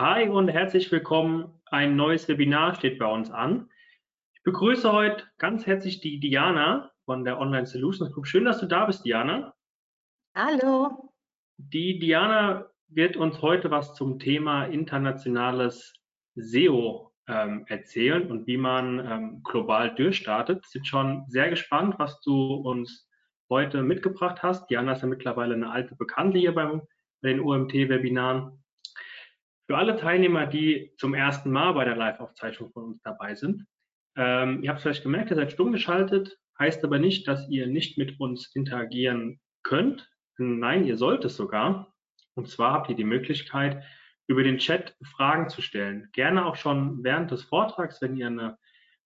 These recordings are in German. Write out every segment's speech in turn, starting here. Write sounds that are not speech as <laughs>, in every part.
Hi und herzlich willkommen. Ein neues Webinar steht bei uns an. Ich begrüße heute ganz herzlich die Diana von der Online Solutions Group. Schön, dass du da bist, Diana. Hallo. Die Diana wird uns heute was zum Thema internationales SEO ähm, erzählen und wie man ähm, global durchstartet. Sind schon sehr gespannt, was du uns heute mitgebracht hast. Diana ist ja mittlerweile eine alte Bekannte hier beim, bei den OMT-Webinaren. Für alle Teilnehmer, die zum ersten Mal bei der Live-Aufzeichnung von uns dabei sind, ähm, ihr habt vielleicht gemerkt, ihr seid stumm geschaltet, heißt aber nicht, dass ihr nicht mit uns interagieren könnt. Nein, ihr sollt es sogar. Und zwar habt ihr die Möglichkeit, über den Chat Fragen zu stellen. Gerne auch schon während des Vortrags, wenn ihr eine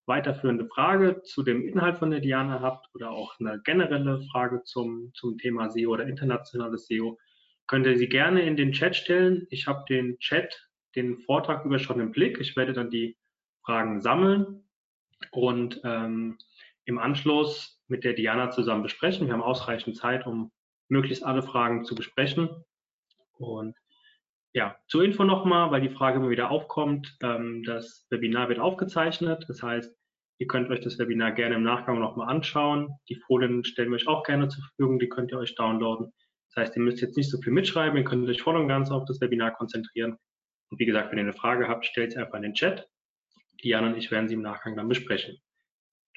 weiterführende Frage zu dem Inhalt von der Diana habt oder auch eine generelle Frage zum, zum Thema SEO oder internationales SEO, könnt ihr sie gerne in den Chat stellen. Ich habe den Chat, den Vortrag über schon im Blick. Ich werde dann die Fragen sammeln und ähm, im Anschluss mit der Diana zusammen besprechen. Wir haben ausreichend Zeit, um möglichst alle Fragen zu besprechen. Und ja, zur Info nochmal, weil die Frage immer wieder aufkommt. Ähm, das Webinar wird aufgezeichnet. Das heißt, ihr könnt euch das Webinar gerne im Nachgang nochmal anschauen. Die Folien stellen wir euch auch gerne zur Verfügung. Die könnt ihr euch downloaden. Das heißt, ihr müsst jetzt nicht so viel mitschreiben, ihr könnt euch voll und ganz auf das Webinar konzentrieren. Und wie gesagt, wenn ihr eine Frage habt, stellt sie einfach in den Chat. Diana und ich werden sie im Nachgang dann besprechen.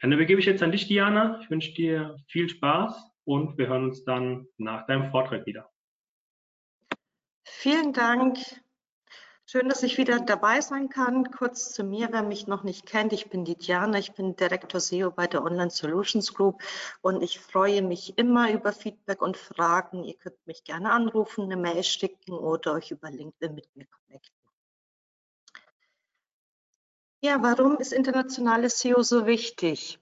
Dann übergebe ich jetzt an dich, Diana. Ich wünsche dir viel Spaß und wir hören uns dann nach deinem Vortrag wieder. Vielen Dank. Schön, dass ich wieder dabei sein kann. Kurz zu mir, wer mich noch nicht kennt. Ich bin die ich bin Direktor SEO bei der Online Solutions Group und ich freue mich immer über Feedback und Fragen. Ihr könnt mich gerne anrufen, eine Mail schicken oder euch über LinkedIn mit mir connecten. Ja, warum ist internationales SEO so wichtig?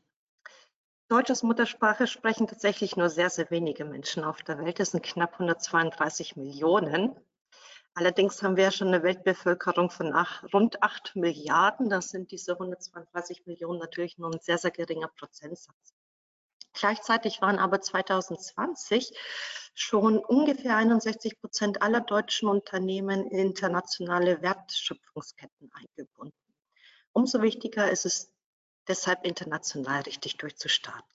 Deutsch als Muttersprache sprechen tatsächlich nur sehr, sehr wenige Menschen auf der Welt. Das sind knapp 132 Millionen. Allerdings haben wir ja schon eine Weltbevölkerung von ach, rund 8 Milliarden. Da sind diese 132 Millionen natürlich nur ein sehr, sehr geringer Prozentsatz. Gleichzeitig waren aber 2020 schon ungefähr 61 Prozent aller deutschen Unternehmen in internationale Wertschöpfungsketten eingebunden. Umso wichtiger ist es deshalb international richtig durchzustarten.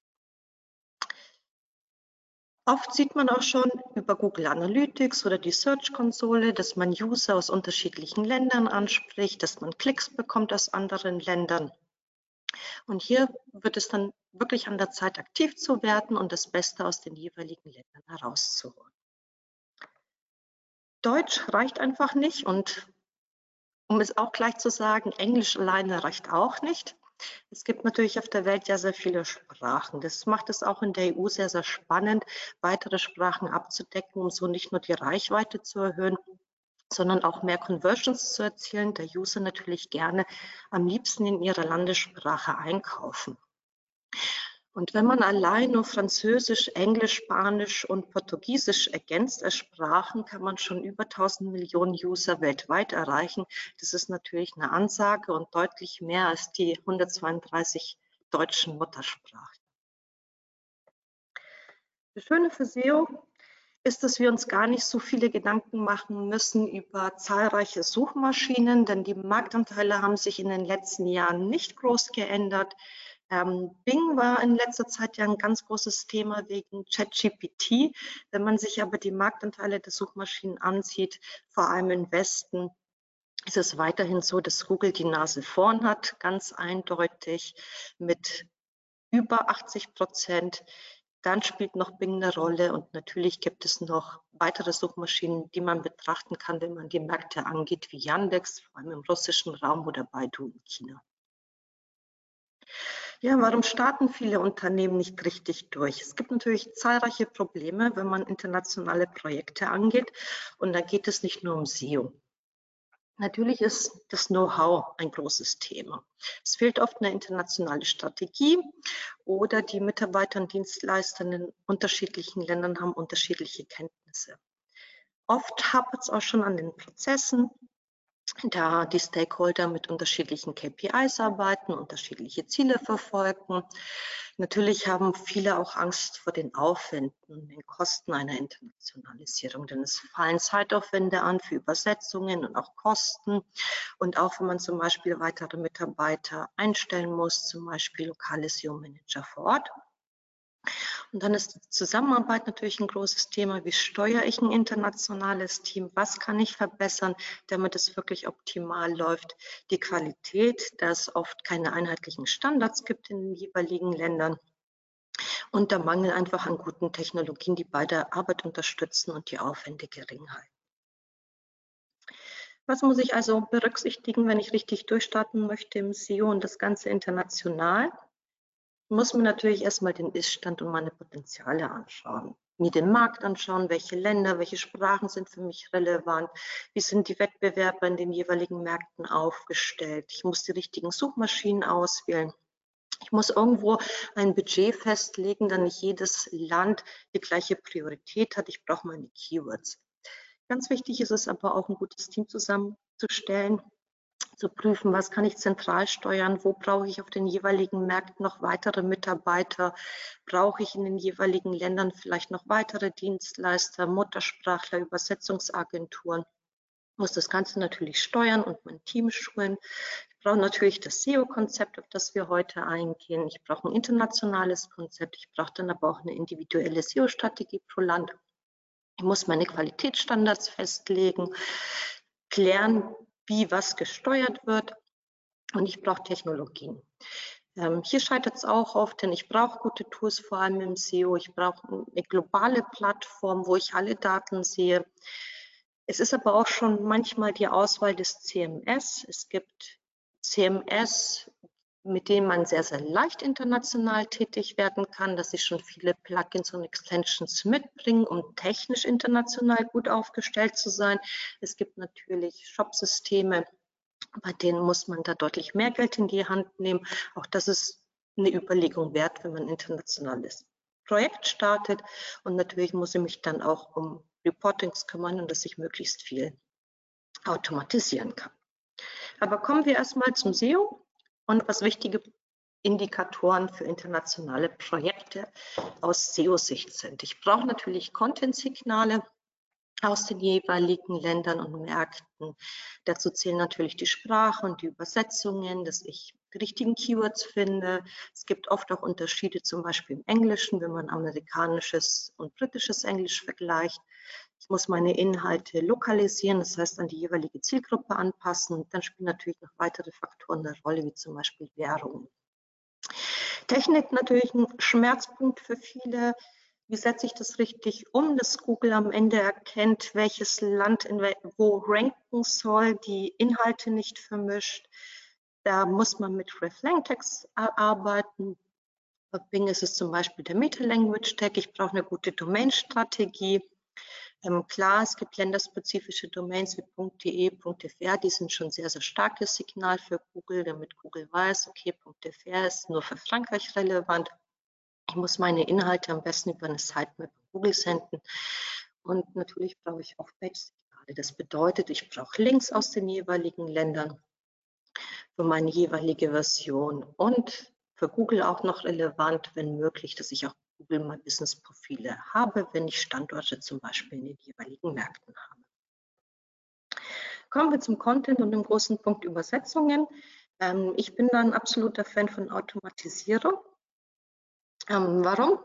Oft sieht man auch schon über Google Analytics oder die Search-Konsole, dass man User aus unterschiedlichen Ländern anspricht, dass man Klicks bekommt aus anderen Ländern. Und hier wird es dann wirklich an der Zeit, aktiv zu werden und das Beste aus den jeweiligen Ländern herauszuholen. Deutsch reicht einfach nicht und um es auch gleich zu sagen, Englisch alleine reicht auch nicht. Es gibt natürlich auf der Welt ja sehr viele Sprachen. Das macht es auch in der EU sehr, sehr spannend, weitere Sprachen abzudecken, um so nicht nur die Reichweite zu erhöhen, sondern auch mehr Conversions zu erzielen, der User natürlich gerne am liebsten in ihrer Landessprache einkaufen. Und wenn man allein nur Französisch, Englisch, Spanisch und Portugiesisch ergänzt als Sprachen, kann man schon über 1000 Millionen User weltweit erreichen. Das ist natürlich eine Ansage und deutlich mehr als die 132 deutschen Muttersprachen. Das Schöne für SEO ist, dass wir uns gar nicht so viele Gedanken machen müssen über zahlreiche Suchmaschinen, denn die Marktanteile haben sich in den letzten Jahren nicht groß geändert. Ähm, Bing war in letzter Zeit ja ein ganz großes Thema wegen ChatGPT. Wenn man sich aber die Marktanteile der Suchmaschinen ansieht, vor allem im Westen, ist es weiterhin so, dass Google die Nase vorn hat, ganz eindeutig mit über 80 Prozent. Dann spielt noch Bing eine Rolle und natürlich gibt es noch weitere Suchmaschinen, die man betrachten kann, wenn man die Märkte angeht, wie Yandex, vor allem im russischen Raum oder Baidu in China. Ja, warum starten viele Unternehmen nicht richtig durch? Es gibt natürlich zahlreiche Probleme, wenn man internationale Projekte angeht. Und da geht es nicht nur um SEO. Natürlich ist das Know-how ein großes Thema. Es fehlt oft eine internationale Strategie oder die Mitarbeiter und Dienstleister in unterschiedlichen Ländern haben unterschiedliche Kenntnisse. Oft hapert es auch schon an den Prozessen da die Stakeholder mit unterschiedlichen KPIs arbeiten, unterschiedliche Ziele verfolgen. Natürlich haben viele auch Angst vor den Aufwänden, den Kosten einer Internationalisierung, denn es fallen Zeitaufwände an für Übersetzungen und auch Kosten. Und auch wenn man zum Beispiel weitere Mitarbeiter einstellen muss, zum Beispiel lokale SEO-Manager vor Ort, und dann ist die Zusammenarbeit natürlich ein großes Thema. Wie steuere ich ein internationales Team? Was kann ich verbessern, damit es wirklich optimal läuft? Die Qualität, da es oft keine einheitlichen Standards gibt in den jeweiligen Ländern. Und der Mangel einfach an guten Technologien, die bei der Arbeit unterstützen und die Aufwände gering halten. Was muss ich also berücksichtigen, wenn ich richtig durchstarten möchte im SEO und das Ganze international? Muss mir natürlich erstmal den Iststand und meine Potenziale anschauen. Mir den Markt anschauen, welche Länder, welche Sprachen sind für mich relevant, wie sind die Wettbewerber in den jeweiligen Märkten aufgestellt. Ich muss die richtigen Suchmaschinen auswählen. Ich muss irgendwo ein Budget festlegen, da nicht jedes Land die gleiche Priorität hat. Ich brauche meine Keywords. Ganz wichtig ist es aber auch, ein gutes Team zusammenzustellen, zu prüfen, was kann ich zentral steuern, wo brauche ich auf den jeweiligen Märkten noch weitere Mitarbeiter, brauche ich in den jeweiligen Ländern vielleicht noch weitere Dienstleister, Muttersprachler, Übersetzungsagenturen. Muss das Ganze natürlich steuern und mein Team schulen. Ich brauche natürlich das SEO-Konzept, auf das wir heute eingehen. Ich brauche ein internationales Konzept. Ich brauche dann aber auch eine individuelle SEO-Strategie pro Land. Ich muss meine Qualitätsstandards festlegen, klären, wie was gesteuert wird und ich brauche Technologien. Ähm, hier scheitert es auch oft, denn ich brauche gute Tools, vor allem im SEO. Ich brauche eine globale Plattform, wo ich alle Daten sehe. Es ist aber auch schon manchmal die Auswahl des CMS. Es gibt CMS, mit denen man sehr, sehr leicht international tätig werden kann, dass ich schon viele Plugins und Extensions mitbringen, um technisch international gut aufgestellt zu sein. Es gibt natürlich Shop-Systeme, bei denen muss man da deutlich mehr Geld in die Hand nehmen. Auch das ist eine Überlegung wert, wenn man ein internationales Projekt startet. Und natürlich muss ich mich dann auch um Reportings kümmern und dass ich möglichst viel automatisieren kann. Aber kommen wir erstmal zum SEO und was wichtige Indikatoren für internationale Projekte aus SEO-Sicht sind. Ich brauche natürlich Content-Signale aus den jeweiligen Ländern und Märkten. Dazu zählen natürlich die Sprache und die Übersetzungen, dass ich die richtigen Keywords finde. Es gibt oft auch Unterschiede, zum Beispiel im Englischen, wenn man amerikanisches und britisches Englisch vergleicht. Ich muss meine Inhalte lokalisieren, das heißt an die jeweilige Zielgruppe anpassen. Dann spielen natürlich noch weitere Faktoren eine Rolle, wie zum Beispiel Währung. Technik natürlich ein Schmerzpunkt für viele. Wie setze ich das richtig um, dass Google am Ende erkennt, welches Land in wo ranken soll, die Inhalte nicht vermischt. Da muss man mit Reflangtext arbeiten. Bei Bing ist es zum Beispiel der Meta-Language-Tag. Ich brauche eine gute Domain-Strategie. Ähm, klar, es gibt länderspezifische Domains wie .de, .fr, die sind schon sehr, sehr starkes Signal für Google, damit Google weiß, okay, .fr ist nur für Frankreich relevant. Ich muss meine Inhalte am besten über eine Sitemap Google senden. Und natürlich brauche ich auch Page-Signale. Das bedeutet, ich brauche Links aus den jeweiligen Ländern für meine jeweilige Version und für Google auch noch relevant, wenn möglich, dass ich auch Google My Business Profile habe, wenn ich Standorte zum Beispiel in den jeweiligen Märkten habe. Kommen wir zum Content und dem großen Punkt Übersetzungen. Ähm, ich bin da ein absoluter Fan von Automatisierung. Ähm, warum?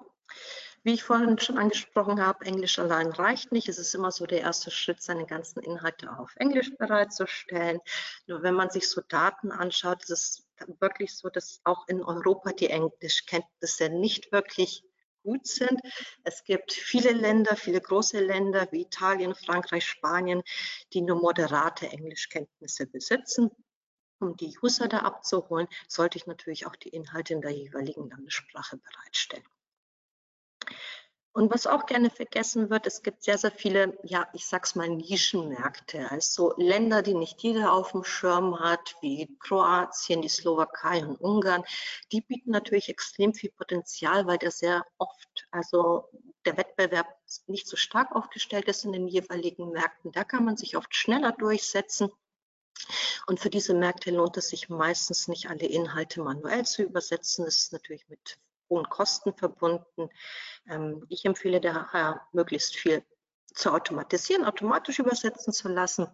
Wie ich vorhin schon angesprochen habe, Englisch allein reicht nicht. Es ist immer so der erste Schritt, seine ganzen Inhalte auf Englisch bereitzustellen. Nur wenn man sich so Daten anschaut, ist es wirklich so, dass auch in Europa die Englischkenntnisse nicht wirklich gut sind. Es gibt viele Länder, viele große Länder wie Italien, Frankreich, Spanien, die nur moderate Englischkenntnisse besitzen. Um die User da abzuholen, sollte ich natürlich auch die Inhalte in der jeweiligen Landessprache bereitstellen. Und was auch gerne vergessen wird, es gibt sehr, sehr viele, ja, ich sag's mal, Nischenmärkte. Also Länder, die nicht jeder auf dem Schirm hat, wie Kroatien, die Slowakei und Ungarn, die bieten natürlich extrem viel Potenzial, weil der sehr oft, also der Wettbewerb nicht so stark aufgestellt ist in den jeweiligen Märkten. Da kann man sich oft schneller durchsetzen. Und für diese Märkte lohnt es sich meistens nicht, alle Inhalte manuell zu übersetzen. Das ist natürlich mit hohen Kosten verbunden. Ähm, ich empfehle daher, möglichst viel zu automatisieren, automatisch übersetzen zu lassen.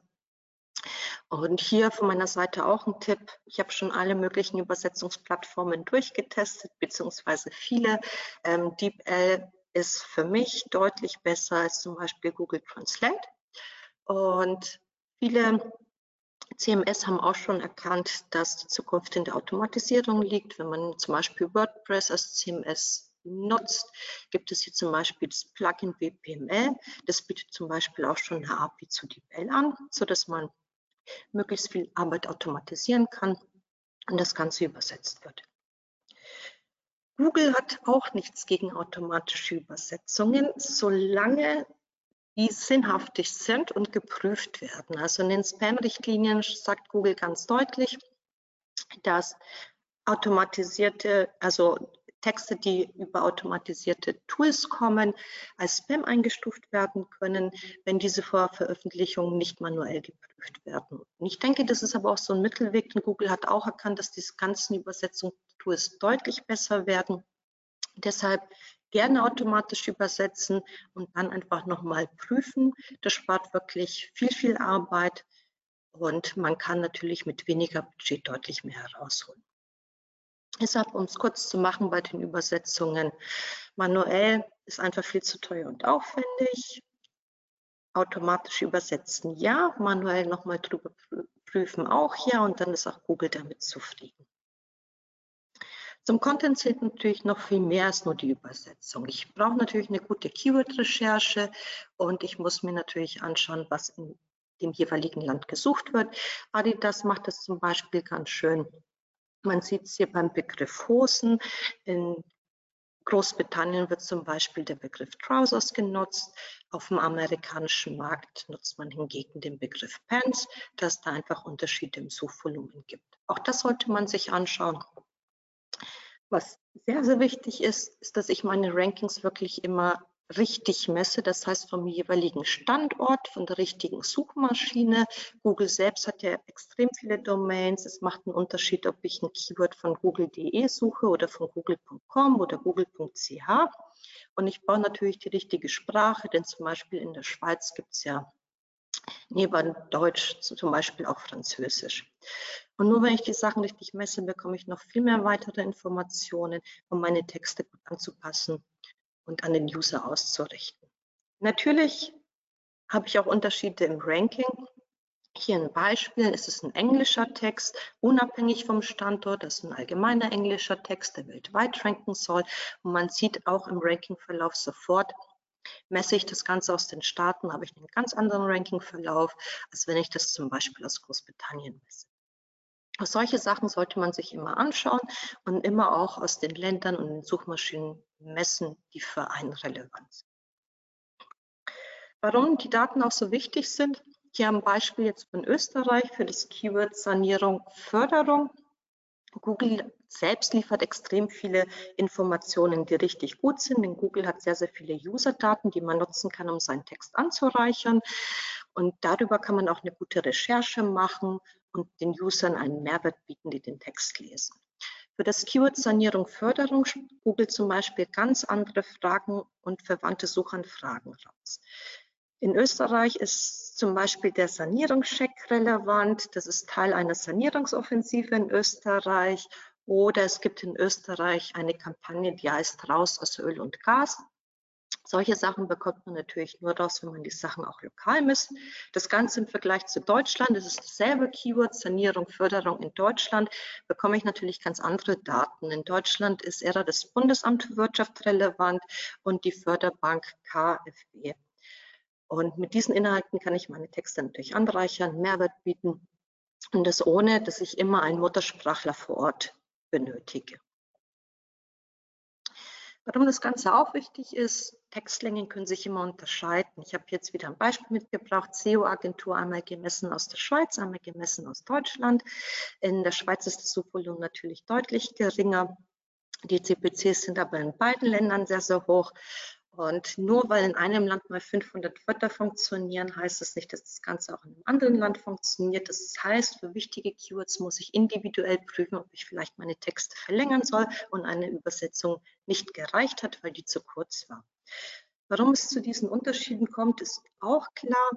Und hier von meiner Seite auch ein Tipp. Ich habe schon alle möglichen Übersetzungsplattformen durchgetestet, beziehungsweise viele. Ähm, DeepL ist für mich deutlich besser als zum Beispiel Google Translate. Und viele CMS haben auch schon erkannt, dass die Zukunft in der Automatisierung liegt. Wenn man zum Beispiel WordPress als CMS nutzt, gibt es hier zum Beispiel das Plugin WPML. Das bietet zum Beispiel auch schon eine API zu DeepL an, sodass man möglichst viel Arbeit automatisieren kann und das Ganze übersetzt wird. Google hat auch nichts gegen automatische Übersetzungen, solange die sinnhaftig sind und geprüft werden. Also in den Spam-Richtlinien sagt Google ganz deutlich, dass automatisierte, also Texte, die über automatisierte Tools kommen, als Spam eingestuft werden können, wenn diese vor Veröffentlichung nicht manuell geprüft werden. Und ich denke, das ist aber auch so ein Mittelweg, denn Google hat auch erkannt, dass diese ganzen Übersetzungstools deutlich besser werden. Deshalb gerne automatisch übersetzen und dann einfach nochmal prüfen. Das spart wirklich viel, viel Arbeit und man kann natürlich mit weniger Budget deutlich mehr herausholen. Deshalb, um es kurz zu machen bei den Übersetzungen, manuell ist einfach viel zu teuer und aufwendig. Automatisch übersetzen ja, manuell nochmal drüber prüfen auch ja und dann ist auch Google damit zufrieden. Zum Content zählt natürlich noch viel mehr als nur die Übersetzung. Ich brauche natürlich eine gute Keyword-Recherche und ich muss mir natürlich anschauen, was in dem jeweiligen Land gesucht wird. Adidas macht das zum Beispiel ganz schön. Man sieht es hier beim Begriff Hosen. In Großbritannien wird zum Beispiel der Begriff Trousers genutzt. Auf dem amerikanischen Markt nutzt man hingegen den Begriff Pants, dass da einfach Unterschiede im Suchvolumen gibt. Auch das sollte man sich anschauen. Was sehr, sehr wichtig ist, ist, dass ich meine Rankings wirklich immer richtig messe, das heißt vom jeweiligen Standort, von der richtigen Suchmaschine. Google selbst hat ja extrem viele Domains. Es macht einen Unterschied, ob ich ein Keyword von google.de suche oder von google.com oder google.ch. Und ich brauche natürlich die richtige Sprache, denn zum Beispiel in der Schweiz gibt es ja neben Deutsch zum Beispiel auch Französisch. Und nur wenn ich die Sachen richtig messe, bekomme ich noch viel mehr weitere Informationen, um meine Texte gut anzupassen und an den User auszurichten. Natürlich habe ich auch Unterschiede im Ranking. Hier ein Beispiel, es ist ein englischer Text, unabhängig vom Standort, das ist ein allgemeiner englischer Text, der weltweit ranken soll. Und man sieht auch im Rankingverlauf sofort, messe ich das Ganze aus den Staaten, habe ich einen ganz anderen Rankingverlauf, als wenn ich das zum Beispiel aus Großbritannien messe. Solche Sachen sollte man sich immer anschauen und immer auch aus den Ländern und den Suchmaschinen messen, die für einen relevant sind. Warum die Daten auch so wichtig sind, hier ein Beispiel jetzt von Österreich für das Keyword Sanierung Förderung. Google selbst liefert extrem viele Informationen, die richtig gut sind, denn Google hat sehr, sehr viele User-Daten, die man nutzen kann, um seinen Text anzureichern. Und darüber kann man auch eine gute Recherche machen und den Usern einen Mehrwert bieten, die den Text lesen. Für das Keyword Sanierung Förderung Google zum Beispiel ganz andere Fragen und verwandte Suchanfragen raus. In Österreich ist zum Beispiel der Sanierungscheck relevant. Das ist Teil einer Sanierungsoffensive in Österreich. Oder es gibt in Österreich eine Kampagne, die heißt Raus aus Öl und Gas. Solche Sachen bekommt man natürlich nur raus, wenn man die Sachen auch lokal misst. Das Ganze im Vergleich zu Deutschland, das ist dasselbe Keyword, Sanierung, Förderung in Deutschland, bekomme ich natürlich ganz andere Daten. In Deutschland ist eher das Bundesamt für Wirtschaft relevant und die Förderbank KfW. Und mit diesen Inhalten kann ich meine Texte natürlich anreichern, Mehrwert bieten und das ohne, dass ich immer einen Muttersprachler vor Ort benötige. Warum das Ganze auch wichtig ist, Textlängen können sich immer unterscheiden. Ich habe jetzt wieder ein Beispiel mitgebracht, SEO-Agentur einmal gemessen aus der Schweiz, einmal gemessen aus Deutschland. In der Schweiz ist das Suchvolumen natürlich deutlich geringer. Die CPCs sind aber in beiden Ländern sehr, sehr hoch. Und nur weil in einem Land mal 500 Wörter funktionieren, heißt das nicht, dass das Ganze auch in einem anderen Land funktioniert. Das heißt, für wichtige Keywords muss ich individuell prüfen, ob ich vielleicht meine Texte verlängern soll und eine Übersetzung nicht gereicht hat, weil die zu kurz war. Warum es zu diesen Unterschieden kommt, ist auch klar,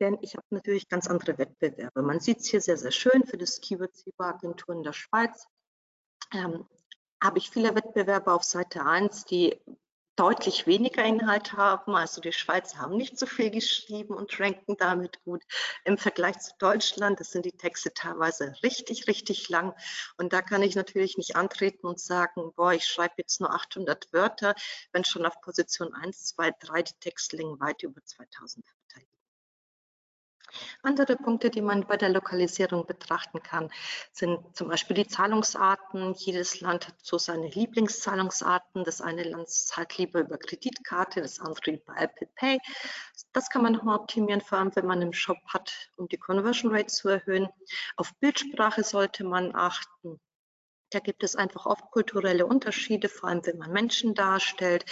denn ich habe natürlich ganz andere Wettbewerbe. Man sieht es hier sehr, sehr schön für das Keyword SEBA Agentur in der Schweiz. Ähm, habe ich viele Wettbewerber auf Seite 1, die deutlich weniger Inhalt haben. Also die Schweizer haben nicht so viel geschrieben und ranken damit gut. Im Vergleich zu Deutschland, das sind die Texte teilweise richtig, richtig lang. Und da kann ich natürlich nicht antreten und sagen, boah, ich schreibe jetzt nur 800 Wörter, wenn schon auf Position 1, 2, 3 die Textlängen weit über 2000 Wörter. Andere Punkte, die man bei der Lokalisierung betrachten kann, sind zum Beispiel die Zahlungsarten. Jedes Land hat so seine Lieblingszahlungsarten. Das eine Land zahlt lieber über Kreditkarte, das andere über Apple Pay. Das kann man nochmal optimieren, vor allem wenn man einen Shop hat, um die Conversion Rate zu erhöhen. Auf Bildsprache sollte man achten. Da gibt es einfach oft kulturelle Unterschiede, vor allem wenn man Menschen darstellt.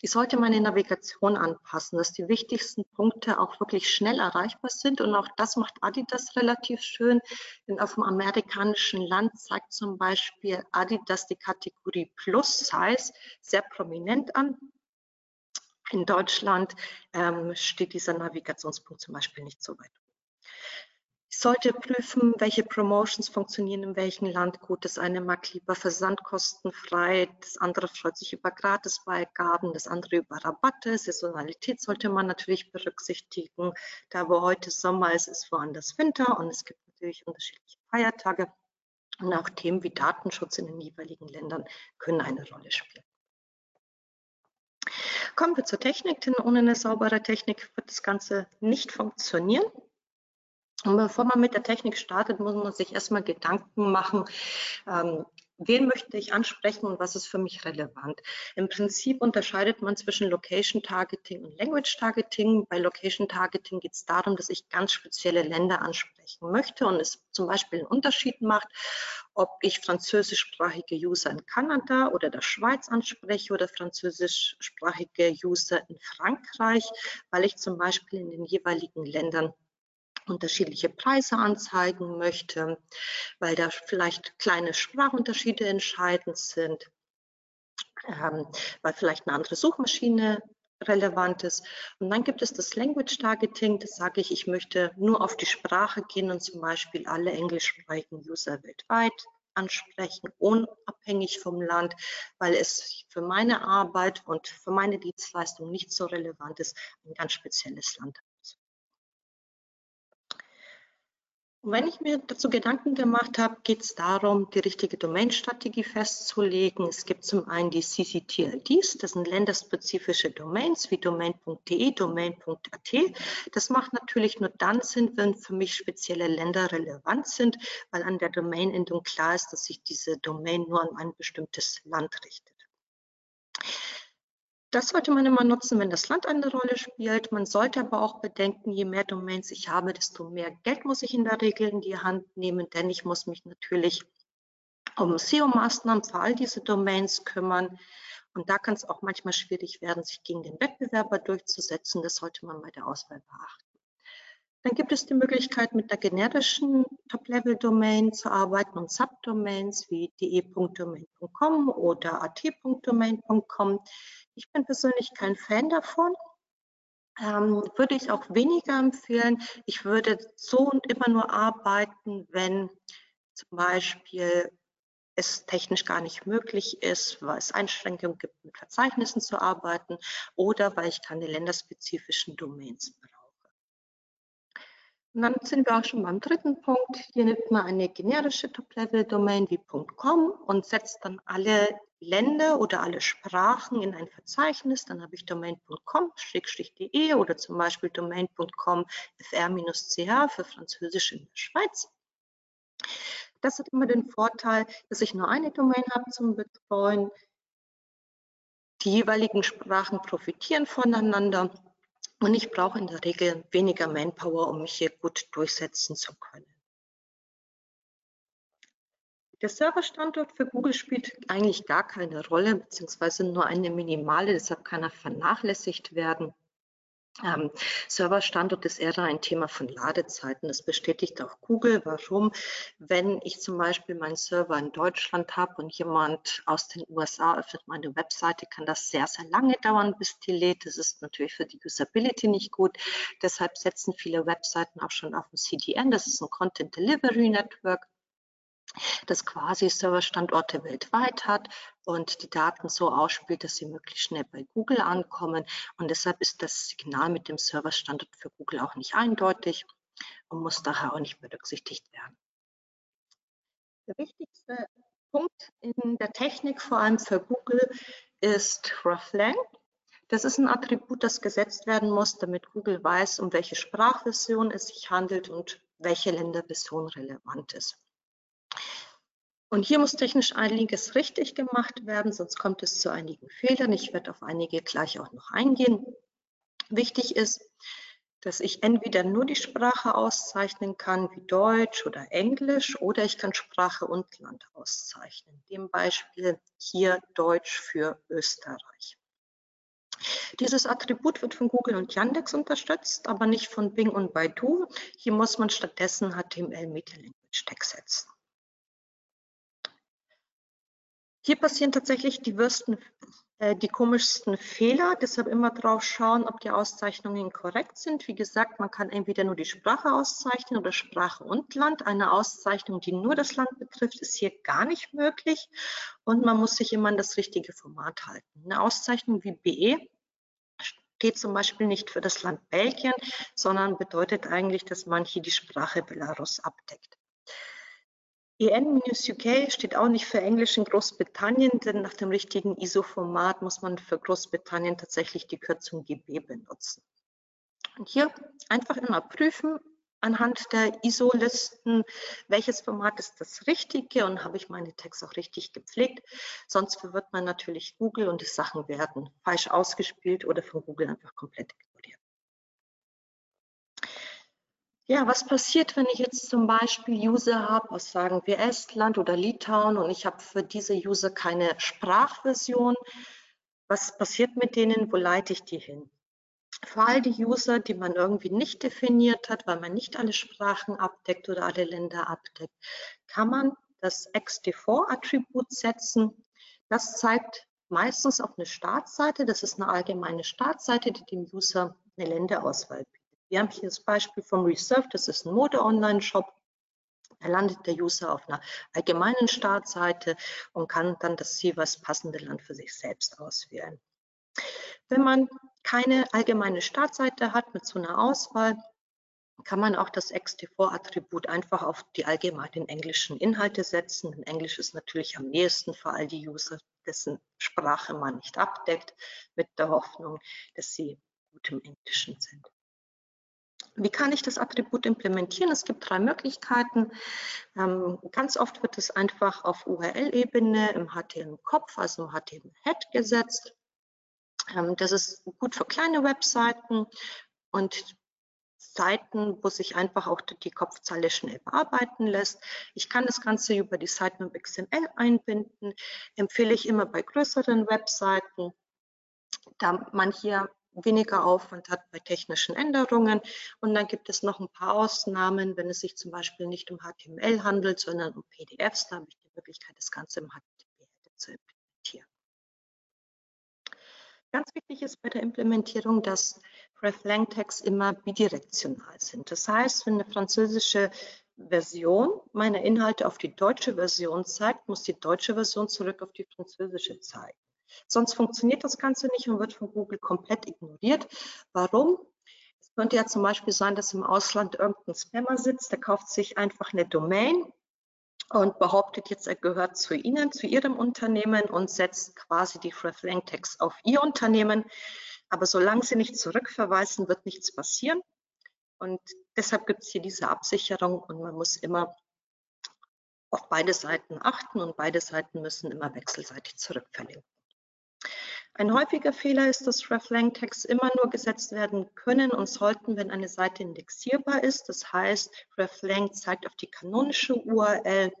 Ich sollte meine Navigation anpassen, dass die wichtigsten Punkte auch wirklich schnell erreichbar sind. Und auch das macht Adidas relativ schön, denn auf dem amerikanischen Land zeigt zum Beispiel Adidas die Kategorie Plus Size sehr prominent an. In Deutschland ähm, steht dieser Navigationspunkt zum Beispiel nicht so weit ich sollte prüfen, welche Promotions funktionieren in welchem Land gut. Das eine mag lieber versandkostenfrei, das andere freut sich über Gratisbeigaben, das andere über Rabatte. Saisonalität sollte man natürlich berücksichtigen. Da wo heute Sommer ist, ist woanders Winter und es gibt natürlich unterschiedliche Feiertage. Und auch Themen wie Datenschutz in den jeweiligen Ländern können eine Rolle spielen. Kommen wir zur Technik, denn ohne eine saubere Technik wird das Ganze nicht funktionieren. Und bevor man mit der Technik startet, muss man sich erstmal Gedanken machen, ähm, wen möchte ich ansprechen und was ist für mich relevant. Im Prinzip unterscheidet man zwischen Location Targeting und Language Targeting. Bei Location Targeting geht es darum, dass ich ganz spezielle Länder ansprechen möchte und es zum Beispiel einen Unterschied macht, ob ich französischsprachige User in Kanada oder der Schweiz anspreche oder französischsprachige User in Frankreich, weil ich zum Beispiel in den jeweiligen Ländern unterschiedliche Preise anzeigen möchte, weil da vielleicht kleine Sprachunterschiede entscheidend sind, ähm, weil vielleicht eine andere Suchmaschine relevant ist. Und dann gibt es das Language Targeting, das sage ich, ich möchte nur auf die Sprache gehen und zum Beispiel alle englischsprachigen User weltweit ansprechen, unabhängig vom Land, weil es für meine Arbeit und für meine Dienstleistung nicht so relevant ist, ein ganz spezielles Land Wenn ich mir dazu Gedanken gemacht habe, geht es darum, die richtige Domain-Strategie festzulegen. Es gibt zum einen die CCTLDs, das sind länderspezifische Domains wie domain.de, domain.at. Das macht natürlich nur dann Sinn, wenn für mich spezielle Länder relevant sind, weil an der Domain-Endung klar ist, dass sich diese Domain nur an ein bestimmtes Land richtet. Das sollte man immer nutzen, wenn das Land eine Rolle spielt. Man sollte aber auch bedenken, je mehr Domains ich habe, desto mehr Geld muss ich in der Regel in die Hand nehmen, denn ich muss mich natürlich um SEO-Maßnahmen für all diese Domains kümmern. Und da kann es auch manchmal schwierig werden, sich gegen den Wettbewerber durchzusetzen. Das sollte man bei der Auswahl beachten. Dann gibt es die Möglichkeit, mit einer generischen Top-Level-Domain zu arbeiten und Subdomains wie de.domain.com oder at.domain.com. Ich bin persönlich kein Fan davon. Ähm, würde ich auch weniger empfehlen. Ich würde so und immer nur arbeiten, wenn zum Beispiel es technisch gar nicht möglich ist, weil es Einschränkungen gibt, mit Verzeichnissen zu arbeiten oder weil ich keine länderspezifischen Domains brauche. Und dann sind wir auch schon beim dritten Punkt. Hier nimmt man eine generische Top-Level-Domain wie .com und setzt dann alle Länder oder alle Sprachen in ein Verzeichnis. Dann habe ich domain.com-de oder zum Beispiel domain.com fr-ch für Französisch in der Schweiz. Das hat immer den Vorteil, dass ich nur eine Domain habe zum Betreuen. Die jeweiligen Sprachen profitieren voneinander und ich brauche in der Regel weniger Manpower, um mich hier gut durchsetzen zu können. Der Serverstandort für Google spielt eigentlich gar keine Rolle, beziehungsweise nur eine minimale, deshalb kann er vernachlässigt werden. Ähm, Serverstandort ist eher ein Thema von Ladezeiten. Das bestätigt auch Google. Warum? Wenn ich zum Beispiel meinen Server in Deutschland habe und jemand aus den USA öffnet meine Webseite, kann das sehr, sehr lange dauern, bis die lädt. Das ist natürlich für die Usability nicht gut. Deshalb setzen viele Webseiten auch schon auf ein CDN. Das ist ein Content Delivery Network das quasi Serverstandorte weltweit hat und die Daten so ausspielt, dass sie möglichst schnell bei Google ankommen. Und deshalb ist das Signal mit dem Serverstandort für Google auch nicht eindeutig und muss daher auch nicht berücksichtigt werden. Der wichtigste Punkt in der Technik, vor allem für Google, ist RefLang. Das ist ein Attribut, das gesetzt werden muss, damit Google weiß, um welche Sprachversion es sich handelt und welche Länderversion relevant ist. Und hier muss technisch einiges richtig gemacht werden, sonst kommt es zu einigen Fehlern. Ich werde auf einige gleich auch noch eingehen. Wichtig ist, dass ich entweder nur die Sprache auszeichnen kann, wie Deutsch oder Englisch, oder ich kann Sprache und Land auszeichnen. Dem Beispiel hier Deutsch für Österreich. Dieses Attribut wird von Google und Yandex unterstützt, aber nicht von Bing und Baidu. Hier muss man stattdessen HTML Media Language Tag setzen. Hier passieren tatsächlich die, Würsten, äh, die komischsten Fehler. Deshalb immer drauf schauen, ob die Auszeichnungen korrekt sind. Wie gesagt, man kann entweder nur die Sprache auszeichnen oder Sprache und Land. Eine Auszeichnung, die nur das Land betrifft, ist hier gar nicht möglich. Und man muss sich immer an das richtige Format halten. Eine Auszeichnung wie BE steht zum Beispiel nicht für das Land Belgien, sondern bedeutet eigentlich, dass man hier die Sprache Belarus abdeckt. EN-UK steht auch nicht für Englisch in Großbritannien, denn nach dem richtigen ISO-Format muss man für Großbritannien tatsächlich die Kürzung GB benutzen. Und hier einfach immer prüfen anhand der ISO-Listen, welches Format ist das richtige und habe ich meine Tags auch richtig gepflegt. Sonst verwirrt man natürlich Google und die Sachen werden falsch ausgespielt oder von Google einfach komplett ignoriert. Ja, was passiert, wenn ich jetzt zum Beispiel User habe aus, sagen wir, Estland oder Litauen und ich habe für diese User keine Sprachversion? Was passiert mit denen? Wo leite ich die hin? Für all die User, die man irgendwie nicht definiert hat, weil man nicht alle Sprachen abdeckt oder alle Länder abdeckt, kann man das XD4-Attribut setzen. Das zeigt meistens auf eine Startseite. Das ist eine allgemeine Startseite, die dem User eine Länderauswahl bietet. Wir haben hier das Beispiel vom Reserve, das ist ein Mode-Online-Shop. Da landet der User auf einer allgemeinen Startseite und kann dann das jeweils passende Land für sich selbst auswählen. Wenn man keine allgemeine Startseite hat mit so einer Auswahl, kann man auch das XT4-Attribut einfach auf die allgemeinen englischen Inhalte setzen. Denn Englisch ist natürlich am nächsten für all die User, dessen Sprache man nicht abdeckt, mit der Hoffnung, dass sie gut im Englischen sind. Wie kann ich das Attribut implementieren? Es gibt drei Möglichkeiten. Ähm, ganz oft wird es einfach auf URL-Ebene im HTML-Kopf, also im HTML-Head gesetzt. Ähm, das ist gut für kleine Webseiten und Seiten, wo sich einfach auch die Kopfzeile schnell bearbeiten lässt. Ich kann das Ganze über die Sitemap XML einbinden, empfehle ich immer bei größeren Webseiten, da man hier weniger Aufwand hat bei technischen Änderungen. Und dann gibt es noch ein paar Ausnahmen, wenn es sich zum Beispiel nicht um HTML handelt, sondern um PDFs. Da habe ich die Möglichkeit, das Ganze im HTML zu implementieren. Ganz wichtig ist bei der Implementierung, dass RefLang Tags immer bidirektional sind. Das heißt, wenn eine französische Version meiner Inhalte auf die deutsche Version zeigt, muss die deutsche Version zurück auf die französische zeigen. Sonst funktioniert das Ganze nicht und wird von Google komplett ignoriert. Warum? Es könnte ja zum Beispiel sein, dass im Ausland irgendein Spammer sitzt, der kauft sich einfach eine Domain und behauptet jetzt, er gehört zu Ihnen, zu Ihrem Unternehmen und setzt quasi die Reflang Tags auf Ihr Unternehmen. Aber solange Sie nicht zurückverweisen, wird nichts passieren. Und deshalb gibt es hier diese Absicherung und man muss immer auf beide Seiten achten und beide Seiten müssen immer wechselseitig zurückverlinken. Ein häufiger Fehler ist, dass Reflang-Tags immer nur gesetzt werden können und sollten, wenn eine Seite indexierbar ist. Das heißt, Reflang zeigt auf die kanonische URL.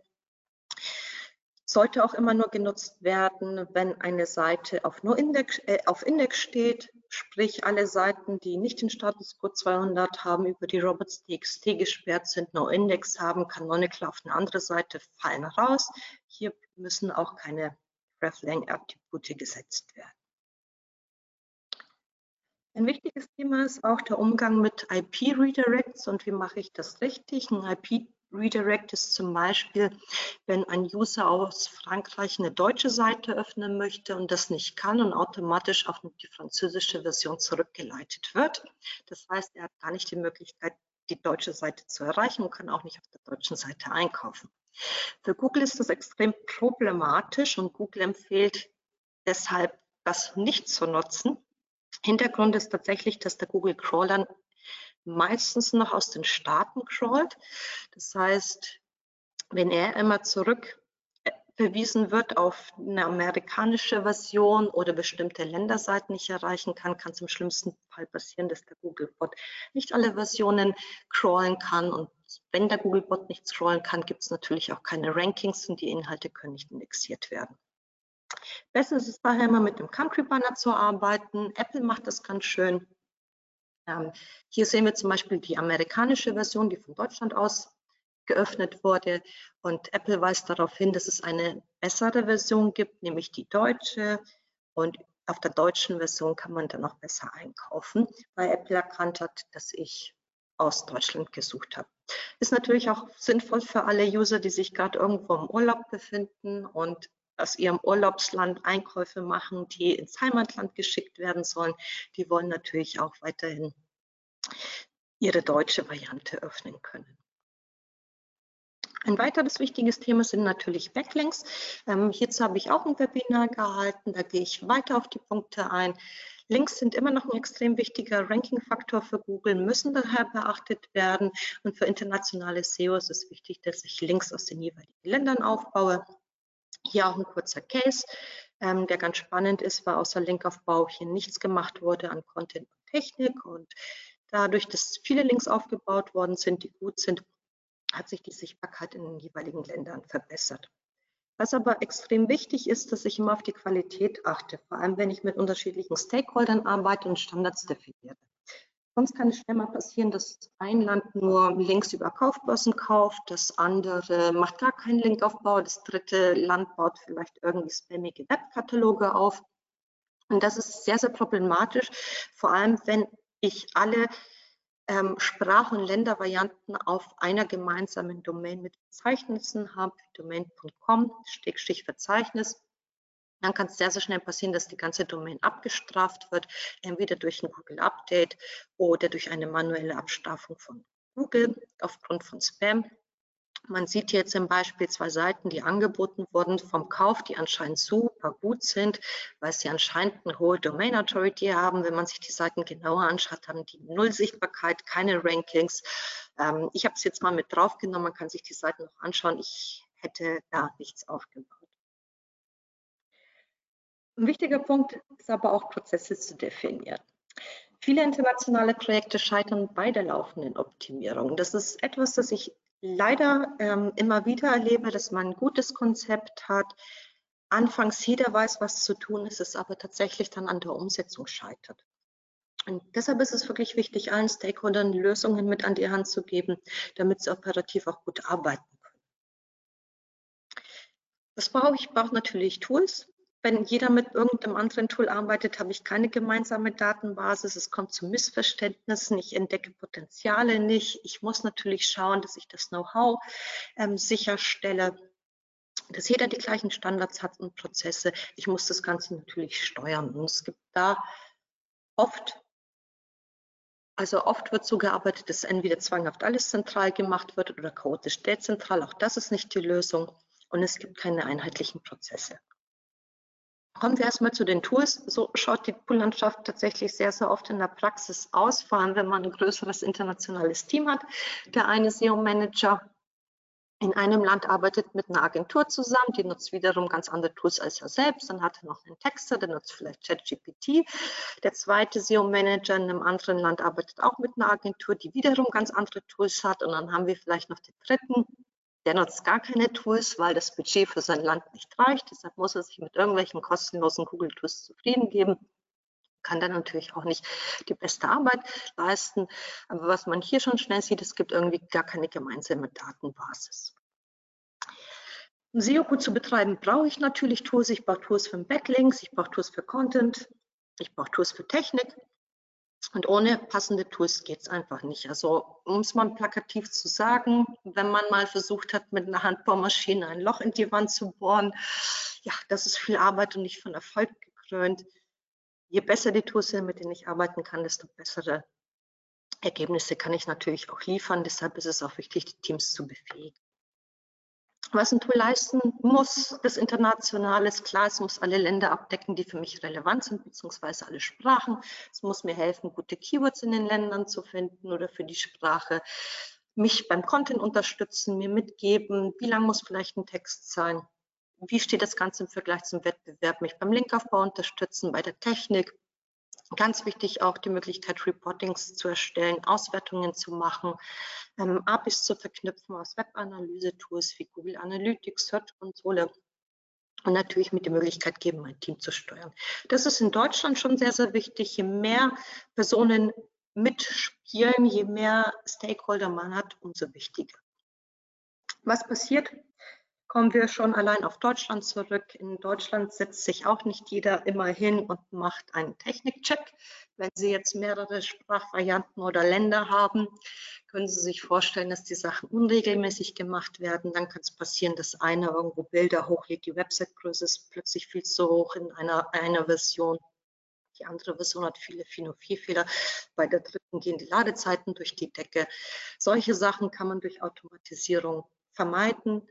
sollte auch immer nur genutzt werden, wenn eine Seite auf, nur Index, äh, auf Index steht, sprich alle Seiten, die nicht den Status Code 200 haben, über die robots.txt gesperrt sind, no Index haben, Canonical auf eine andere Seite fallen raus. Hier müssen auch keine Reflang-Attribute gesetzt werden. Ein wichtiges Thema ist auch der Umgang mit IP-Redirects und wie mache ich das richtig. Ein IP-Redirect ist zum Beispiel, wenn ein User aus Frankreich eine deutsche Seite öffnen möchte und das nicht kann und automatisch auf die französische Version zurückgeleitet wird. Das heißt, er hat gar nicht die Möglichkeit, die deutsche Seite zu erreichen und kann auch nicht auf der deutschen Seite einkaufen. Für Google ist das extrem problematisch und Google empfiehlt deshalb, das nicht zu nutzen Hintergrund ist tatsächlich, dass der Google Crawler meistens noch aus den Staaten crawlt. Das heißt, wenn er immer zurück verwiesen wird auf eine amerikanische Version oder bestimmte Länderseiten nicht erreichen kann, kann es im schlimmsten Fall passieren, dass der Googlebot nicht alle Versionen crawlen kann. Und wenn der Googlebot nicht crawlen kann, gibt es natürlich auch keine Rankings und die Inhalte können nicht indexiert werden. Besser ist es daher immer mit dem Country Banner zu arbeiten. Apple macht das ganz schön. Ähm, hier sehen wir zum Beispiel die amerikanische Version, die von Deutschland aus geöffnet wurde. Und Apple weist darauf hin, dass es eine bessere Version gibt, nämlich die deutsche. Und auf der deutschen Version kann man dann auch besser einkaufen, weil Apple erkannt hat, dass ich aus Deutschland gesucht habe. Ist natürlich auch sinnvoll für alle User, die sich gerade irgendwo im Urlaub befinden und aus ihrem Urlaubsland Einkäufe machen, die ins Heimatland geschickt werden sollen, die wollen natürlich auch weiterhin ihre deutsche Variante öffnen können. Ein weiteres wichtiges Thema sind natürlich Backlinks. Ähm, hierzu habe ich auch ein Webinar gehalten, da gehe ich weiter auf die Punkte ein. Links sind immer noch ein extrem wichtiger Ranking-Faktor für Google, müssen daher beachtet werden. Und für internationale SEO ist es wichtig, dass ich Links aus den jeweiligen Ländern aufbaue. Hier auch ein kurzer Case, ähm, der ganz spannend ist, weil außer Linkaufbau hier nichts gemacht wurde an Content und Technik. Und dadurch, dass viele Links aufgebaut worden sind, die gut sind, hat sich die Sichtbarkeit in den jeweiligen Ländern verbessert. Was aber extrem wichtig ist, dass ich immer auf die Qualität achte, vor allem wenn ich mit unterschiedlichen Stakeholdern arbeite und Standards definiere. Sonst kann es schnell mal passieren, dass ein Land nur Links über Kaufbörsen kauft, das andere macht gar keinen Linkaufbau, das dritte Land baut vielleicht irgendwie spammige Webkataloge auf. Und das ist sehr, sehr problematisch, vor allem wenn ich alle ähm, Sprach- und Ländervarianten auf einer gemeinsamen Domain mit Verzeichnissen habe, domain.com, Verzeichnis dann kann es sehr, sehr schnell passieren, dass die ganze Domain abgestraft wird, entweder durch ein Google-Update oder durch eine manuelle Abstrafung von Google aufgrund von Spam. Man sieht hier im Beispiel zwei Seiten, die angeboten wurden vom Kauf, die anscheinend super gut sind, weil sie anscheinend eine hohe Domain Authority haben. Wenn man sich die Seiten genauer anschaut, haben die null Sichtbarkeit, keine Rankings. Ähm, ich habe es jetzt mal mit draufgenommen, man kann sich die Seiten noch anschauen. Ich hätte da nichts aufgebaut. Ein wichtiger Punkt ist aber auch, Prozesse zu definieren. Viele internationale Projekte scheitern bei der laufenden Optimierung. Das ist etwas, das ich leider ähm, immer wieder erlebe, dass man ein gutes Konzept hat. Anfangs jeder weiß, was zu tun ist, es aber tatsächlich dann an der Umsetzung scheitert. Und deshalb ist es wirklich wichtig, allen Stakeholdern Lösungen mit an die Hand zu geben, damit sie operativ auch gut arbeiten können. Was brauche ich? Ich brauche natürlich Tools, wenn jeder mit irgendeinem anderen Tool arbeitet, habe ich keine gemeinsame Datenbasis. Es kommt zu Missverständnissen. Ich entdecke Potenziale nicht. Ich muss natürlich schauen, dass ich das Know-how ähm, sicherstelle, dass jeder die gleichen Standards hat und Prozesse. Ich muss das Ganze natürlich steuern. Und es gibt da oft also oft wird so gearbeitet, dass entweder zwanghaft alles zentral gemacht wird oder chaotisch dezentral. Auch das ist nicht die Lösung. Und es gibt keine einheitlichen Prozesse. Kommen wir erstmal zu den Tools. So schaut die Poollandschaft tatsächlich sehr, sehr oft in der Praxis aus, vor allem wenn man ein größeres internationales Team hat. Der eine SEO-Manager in einem Land arbeitet mit einer Agentur zusammen, die nutzt wiederum ganz andere Tools als er selbst. Dann hat er noch einen Texter, der nutzt vielleicht ChatGPT. Der zweite SEO-Manager in einem anderen Land arbeitet auch mit einer Agentur, die wiederum ganz andere Tools hat. Und dann haben wir vielleicht noch den dritten Der nutzt gar keine Tools, weil das Budget für sein Land nicht reicht. Deshalb muss er sich mit irgendwelchen kostenlosen Google-Tools zufrieden geben kann dann natürlich auch nicht die beste Arbeit leisten. Aber was man hier schon schnell sieht, es gibt irgendwie gar keine gemeinsame Datenbasis. Um SEO gut zu betreiben, brauche ich natürlich Tools. Ich brauche Tools für Backlinks, ich brauche Tools für Content, ich brauche Tools für Technik. Und ohne passende Tools geht es einfach nicht. Also um es mal plakativ zu sagen, wenn man mal versucht hat, mit einer Handbohrmaschine ein Loch in die Wand zu bohren, ja, das ist viel Arbeit und nicht von Erfolg gekrönt je besser die Tools sind, mit denen ich arbeiten kann, desto bessere Ergebnisse kann ich natürlich auch liefern. Deshalb ist es auch wichtig, die Teams zu befähigen. Was ein Tool leisten muss, ist international ist klar, es muss alle Länder abdecken, die für mich relevant sind, beziehungsweise alle Sprachen. Es muss mir helfen, gute Keywords in den Ländern zu finden oder für die Sprache. Mich beim Content unterstützen, mir mitgeben, wie lang muss vielleicht ein Text sein, wie steht das Ganze im Vergleich zum Wettbewerb, mich beim Linkaufbau unterstützen, bei der Technik. Ganz wichtig auch die Möglichkeit, Reportings zu erstellen, Auswertungen zu machen, ähm, APIs zu verknüpfen aus Webanalyse-Tools wie Google Analytics, Search Konsole und natürlich mit der Möglichkeit geben, mein Team zu steuern. Das ist in Deutschland schon sehr, sehr wichtig. Je mehr Personen mitspielen, je mehr Stakeholder man hat, umso wichtiger. Was passiert, kommen wir schon allein auf Deutschland zurück. In Deutschland setzt sich auch nicht jeder immer hin und macht einen Technikcheck. Wenn Sie jetzt mehrere Sprachvarianten oder Länder haben, können Sie sich vorstellen, dass die Sachen unregelmäßig gemacht werden. Dann kann es passieren, dass einer irgendwo Bilder hochlädt, die Website-Größe ist plötzlich viel zu hoch in einer, einer Version. Die andere Version hat viele Fehler. Bei der dritten gehen die Ladezeiten durch die Decke. Solche Sachen kann man durch Automatisierung vermeiden.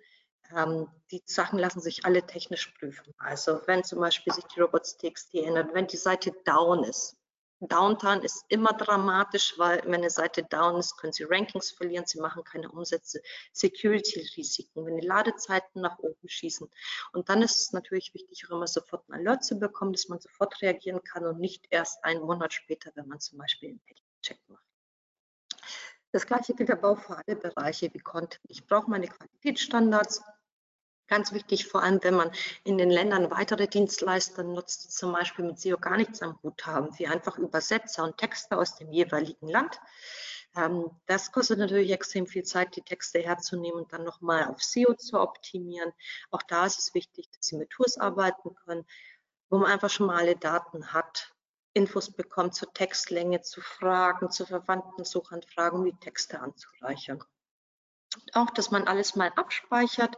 Ähm, die Sachen lassen sich alle technisch prüfen. Also wenn zum Beispiel sich die Robots.txt ändert, wenn die Seite down ist. Downtime ist immer dramatisch, weil wenn eine Seite down ist, können Sie Rankings verlieren, Sie machen keine Umsätze, Security-Risiken, wenn die Ladezeiten nach oben schießen. Und dann ist es natürlich wichtig, auch immer sofort ein Alert zu bekommen, dass man sofort reagieren kann und nicht erst einen Monat später, wenn man zum Beispiel einen Check macht. Das gleiche gilt aber auch für alle Bereiche wie Content. Ich brauche meine Qualitätsstandards, Ganz wichtig, vor allem wenn man in den Ländern weitere Dienstleister nutzt, zum Beispiel mit SEO gar nichts am Hut haben, wie einfach Übersetzer und Texte aus dem jeweiligen Land. Ähm, das kostet natürlich extrem viel Zeit, die Texte herzunehmen und dann nochmal auf SEO zu optimieren. Auch da ist es wichtig, dass Sie mit Tools arbeiten können, wo man einfach schon mal alle Daten hat, Infos bekommt zur Textlänge, zu Fragen, zu verwandten Suchanfragen, um die Texte anzureichern auch, dass man alles mal abspeichert,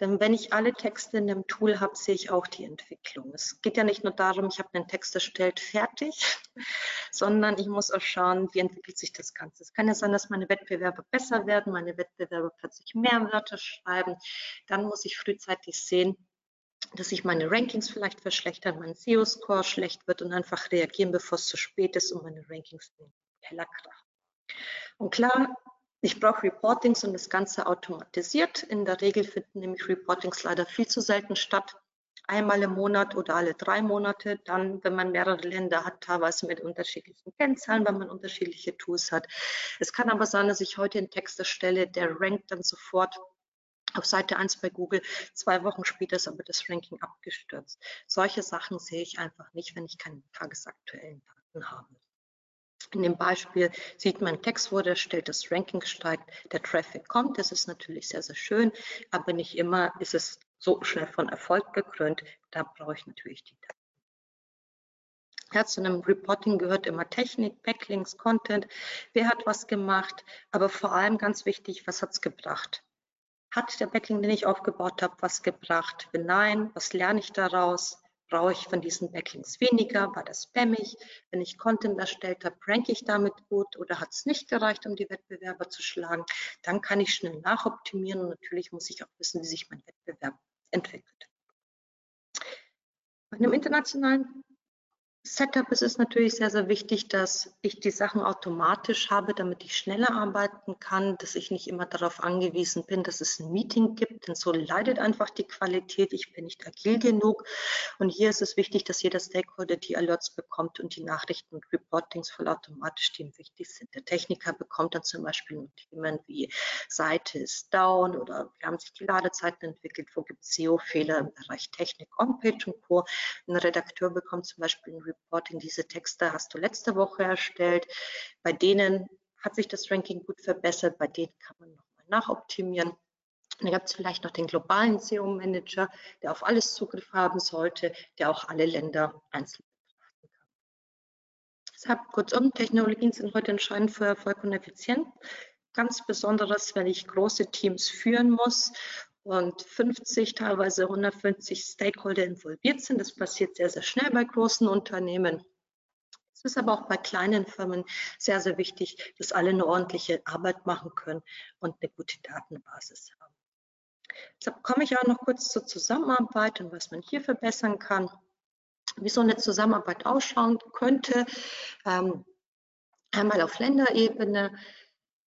denn wenn ich alle Texte in dem Tool habe, sehe ich auch die Entwicklung. Es geht ja nicht nur darum, ich habe einen Text erstellt, fertig, <laughs> sondern ich muss auch schauen, wie entwickelt sich das Ganze. Es kann ja sein, dass meine Wettbewerber besser werden, meine Wettbewerber plötzlich mehr Wörter schreiben. Dann muss ich frühzeitig sehen, dass sich meine Rankings vielleicht verschlechtern, mein SEO-Score schlecht wird und einfach reagieren, bevor es zu spät ist und meine Rankings in den Keller krachen. Und klar, ich brauche Reportings und das Ganze automatisiert. In der Regel finden nämlich Reportings leider viel zu selten statt. Einmal im Monat oder alle drei Monate. Dann, wenn man mehrere Länder hat, teilweise mit unterschiedlichen Kennzahlen, wenn man unterschiedliche Tools hat. Es kann aber sein, dass ich heute einen Text erstelle, der rankt dann sofort auf Seite 1 bei Google. Zwei Wochen später ist aber das Ranking abgestürzt. Solche Sachen sehe ich einfach nicht, wenn ich keine tagesaktuellen Daten habe. In dem Beispiel sieht man, Text wurde erstellt, das Ranking steigt, der Traffic kommt. Das ist natürlich sehr, sehr schön, aber nicht immer ist es so schnell von Erfolg gekrönt. Da brauche ich natürlich die Daten. Ja, zu einem Reporting gehört immer Technik, Backlinks, Content. Wer hat was gemacht? Aber vor allem ganz wichtig, was hat es gebracht? Hat der Backlink, den ich aufgebaut habe, was gebracht? Wenn nein, was lerne ich daraus? Brauche ich von diesen Backlinks weniger, war das spammig, wenn ich Content erstellt habe, ranke ich damit gut oder hat es nicht gereicht, um die Wettbewerber zu schlagen, dann kann ich schnell nachoptimieren und natürlich muss ich auch wissen, wie sich mein Wettbewerb entwickelt. Bei einem internationalen Setup ist es natürlich sehr, sehr wichtig, dass ich die Sachen automatisch habe, damit ich schneller arbeiten kann, dass ich nicht immer darauf angewiesen bin, dass es ein Meeting gibt, denn so leidet einfach die Qualität. Ich bin nicht agil genug. Und hier ist es wichtig, dass jeder Stakeholder die Alerts bekommt und die Nachrichten und Reportings vollautomatisch, die ihm wichtig sind. Der Techniker bekommt dann zum Beispiel Themen wie Seite ist down oder wie haben sich die Ladezeiten entwickelt, wo gibt es SEO-Fehler im Bereich Technik, On-Page und Co. Ein Redakteur bekommt zum Beispiel ein Reporting, diese Texte hast du letzte Woche erstellt. Bei denen hat sich das Ranking gut verbessert, bei denen kann man nochmal nachoptimieren. Dann gibt es vielleicht noch den globalen SEO-Manager, der auf alles Zugriff haben sollte, der auch alle Länder einzeln betrachten kann. Deshalb kurzum, Technologien sind heute entscheidend für Erfolg und Effizienz. Ganz besonderes, wenn ich große Teams führen muss und 50, teilweise 150 Stakeholder involviert sind. Das passiert sehr, sehr schnell bei großen Unternehmen. Es ist aber auch bei kleinen Firmen sehr, sehr wichtig, dass alle eine ordentliche Arbeit machen können und eine gute Datenbasis haben. Deshalb komme ich auch noch kurz zur Zusammenarbeit und was man hier verbessern kann, wie so eine Zusammenarbeit ausschauen könnte. Ähm, einmal auf Länderebene,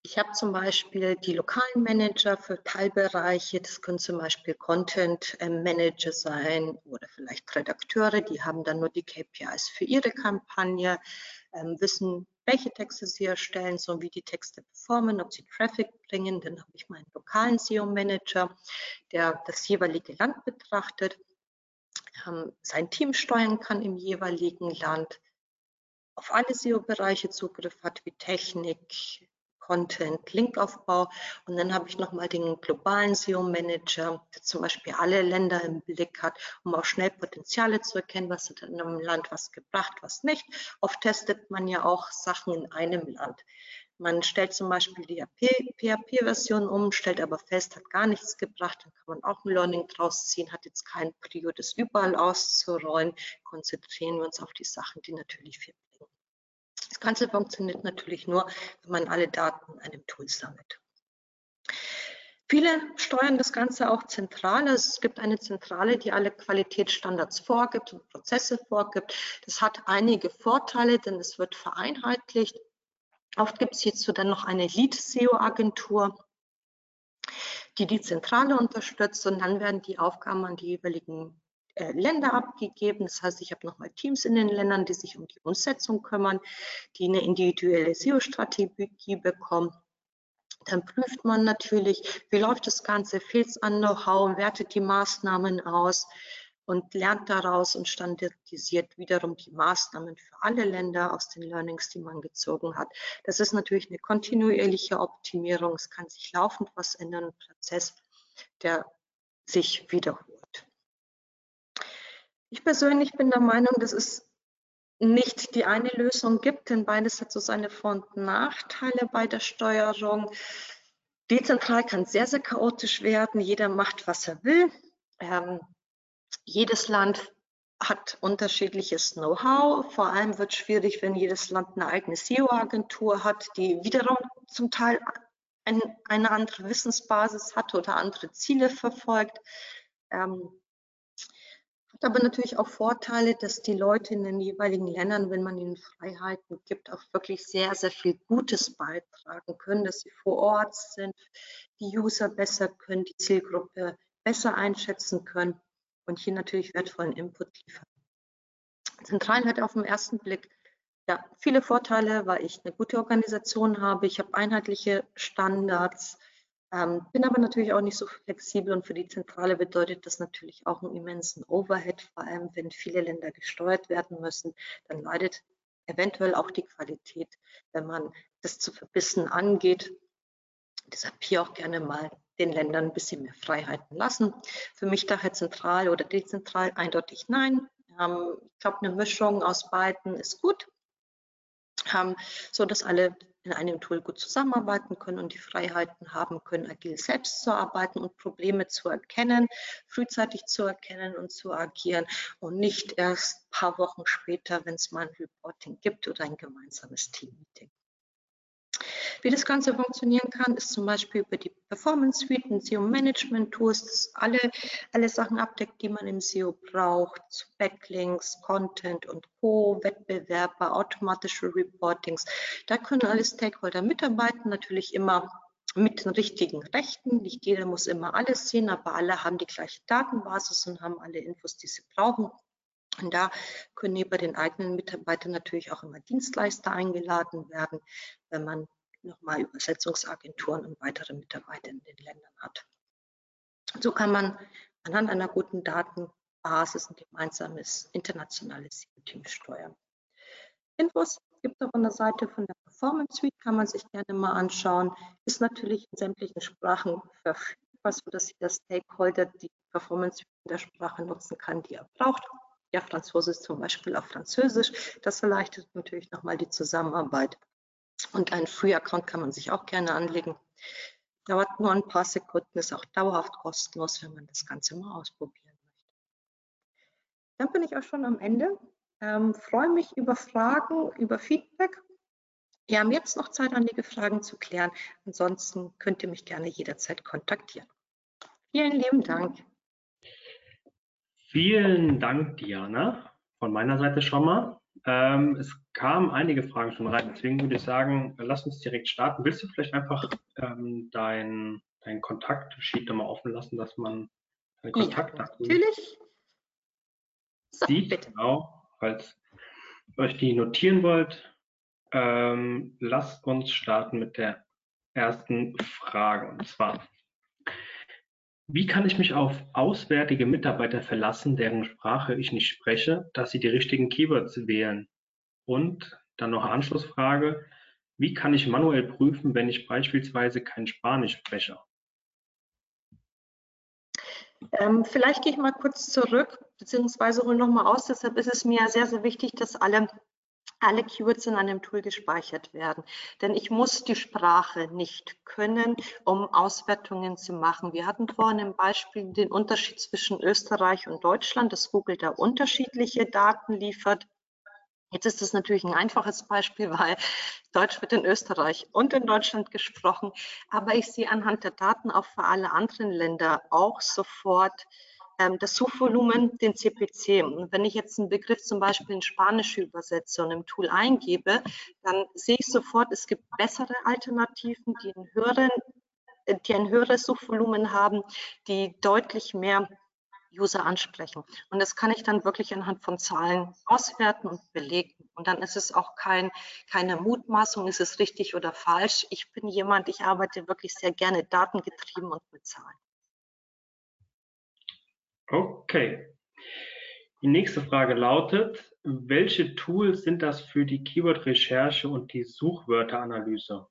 ich habe zum Beispiel die lokalen Manager für Teilbereiche, das können zum Beispiel Content ähm, Manager sein oder vielleicht Redakteure, die haben dann nur die KPIs für ihre Kampagne, ähm, wissen, welche Texte sie erstellen, so wie die Texte performen, ob sie Traffic bringen. Dann habe ich meinen lokalen SEO-Manager, der das jeweilige Land betrachtet, ähm, sein Team steuern kann im jeweiligen Land, auf alle SEO-Bereiche Zugriff hat, wie Technik, Content, Linkaufbau. Und dann habe ich nochmal den globalen SEO-Manager, der zum Beispiel alle Länder im Blick hat, um auch schnell Potenziale zu erkennen, was hat in einem Land was gebracht, was nicht. Oft testet man ja auch Sachen in einem Land. Man stellt zum Beispiel die PHP-Version um, stellt aber fest, hat gar nichts gebracht, dann kann man auch ein Learning draus ziehen, hat jetzt kein Prio, das überall auszurollen. Konzentrieren wir uns auf die Sachen, die natürlich viel das Ganze funktioniert natürlich nur, wenn man alle Daten in einem Tool sammelt. Viele steuern das Ganze auch zentral. Also es gibt eine Zentrale, die alle Qualitätsstandards vorgibt und Prozesse vorgibt. Das hat einige Vorteile, denn es wird vereinheitlicht. Oft gibt es hierzu dann noch eine Lead-SEO-Agentur, die die Zentrale unterstützt und dann werden die Aufgaben an die jeweiligen äh, Länder abgegeben. Das heißt, ich habe nochmal Teams in den Ländern, die sich um die Umsetzung kümmern, die eine individuelle SEO-Strategie bekommen. Dann prüft man natürlich, wie läuft das Ganze, fehlt es an Know-how, wertet die Maßnahmen aus und lernt daraus und standardisiert wiederum die Maßnahmen für alle Länder aus den Learnings, die man gezogen hat. Das ist natürlich eine kontinuierliche Optimierung. Es kann sich laufend was ändern, ein Prozess, der sich wiederholt. Ich persönlich bin der Meinung, dass es nicht die eine Lösung gibt, denn beides hat so seine Vor- und Nachteile bei der Steuerung. Dezentral kann sehr, sehr chaotisch werden. Jeder macht, was er will. Ähm, jedes Land hat unterschiedliches Know-how. Vor allem wird es schwierig, wenn jedes Land eine eigene SEO-Agentur hat, die wiederum zum Teil ein, eine andere Wissensbasis hat oder andere Ziele verfolgt. Ähm, hat aber natürlich auch Vorteile, dass die Leute in den jeweiligen Ländern, wenn man ihnen Freiheiten gibt, auch wirklich sehr, sehr viel Gutes beitragen können, dass sie vor Ort sind, die User besser können, die Zielgruppe besser einschätzen können und hier natürlich wertvollen Input liefern. Zentral hat auf den ersten Blick ja, viele Vorteile, weil ich eine gute Organisation habe, ich habe einheitliche Standards, ähm, bin aber natürlich auch nicht so flexibel und für die Zentrale bedeutet das natürlich auch einen immensen Overhead, vor allem wenn viele Länder gesteuert werden müssen, dann leidet eventuell auch die Qualität, wenn man das zu verbissen angeht. Deshalb hier auch gerne mal den Ländern ein bisschen mehr Freiheiten lassen. Für mich daher zentral oder dezentral eindeutig nein. Ähm, ich glaube, eine Mischung aus beiden ist gut, ähm, so dass alle in einem Tool gut zusammenarbeiten können und die Freiheiten haben können, agil selbst zu arbeiten und Probleme zu erkennen, frühzeitig zu erkennen und zu agieren und nicht erst ein paar Wochen später, wenn es mal ein Reporting gibt oder ein gemeinsames Team-Meeting. Wie das Ganze funktionieren kann, ist zum Beispiel über die Performance Suite, ein SEO Management Tool, das alle, alle Sachen abdeckt, die man im SEO braucht, Backlinks, Content und Co., Wettbewerber, automatische Reportings. Da können alle Stakeholder mitarbeiten, natürlich immer mit den richtigen Rechten. Nicht jeder muss immer alles sehen, aber alle haben die gleiche Datenbasis und haben alle Infos, die sie brauchen. Und da können über den eigenen Mitarbeitern natürlich auch immer Dienstleister eingeladen werden, wenn man nochmal Übersetzungsagenturen und weitere Mitarbeiter in den Ländern hat. So kann man anhand einer guten Datenbasis ein gemeinsames internationales Team steuern. Infos gibt es auf der Seite von der Performance Suite, kann man sich gerne mal anschauen. Ist natürlich in sämtlichen Sprachen verfügbar, sodass jeder Stakeholder die Performance Suite in der Sprache nutzen kann, die er braucht ja, Französisch zum Beispiel auf Französisch. Das erleichtert natürlich nochmal die Zusammenarbeit. Und einen Free-Account kann man sich auch gerne anlegen. Dauert nur ein paar Sekunden, ist auch dauerhaft kostenlos, wenn man das Ganze mal ausprobieren möchte. Dann bin ich auch schon am Ende. Ähm, freue mich über Fragen, über Feedback. Wir haben jetzt noch Zeit, einige Fragen zu klären. Ansonsten könnt ihr mich gerne jederzeit kontaktieren. Vielen lieben Dank. Vielen Dank, Diana, von meiner Seite schon mal. Ähm, es kamen einige Fragen schon rein, deswegen würde ich sagen, lass uns direkt starten. Willst du vielleicht einfach ähm, dein, dein Kontaktsheet mal offen lassen, dass man deine Kontaktdaten ja, natürlich. So, sieht? Bitte. Genau, falls ihr euch die notieren wollt. Ähm, lasst uns starten mit der ersten Frage. Und zwar, wie kann ich mich auf auswärtige Mitarbeiter verlassen, deren Sprache ich nicht spreche, dass sie die richtigen Keywords wählen? Und dann noch eine Anschlussfrage. Wie kann ich manuell prüfen, wenn ich beispielsweise kein Spanisch spreche? Ähm, vielleicht gehe ich mal kurz zurück, beziehungsweise hole nochmal aus. Deshalb ist es mir sehr, sehr wichtig, dass alle alle Keywords in einem Tool gespeichert werden. Denn ich muss die Sprache nicht können, um Auswertungen zu machen. Wir hatten vorhin im Beispiel den Unterschied zwischen Österreich und Deutschland, dass Google da unterschiedliche Daten liefert. Jetzt ist es natürlich ein einfaches Beispiel, weil Deutsch wird in Österreich und in Deutschland gesprochen. Aber ich sehe anhand der Daten auch für alle anderen Länder auch sofort, das Suchvolumen, den CPC. Und wenn ich jetzt einen Begriff zum Beispiel in Spanisch übersetze und im Tool eingebe, dann sehe ich sofort, es gibt bessere Alternativen, die, einen höheren, äh, die ein höheres Suchvolumen haben, die deutlich mehr User ansprechen. Und das kann ich dann wirklich anhand von Zahlen auswerten und belegen. Und dann ist es auch kein, keine Mutmaßung, ist es richtig oder falsch. Ich bin jemand, ich arbeite wirklich sehr gerne datengetrieben und mit Zahlen. Okay. Die nächste Frage lautet, welche Tools sind das für die Keyword-Recherche und die Suchwörteranalyse?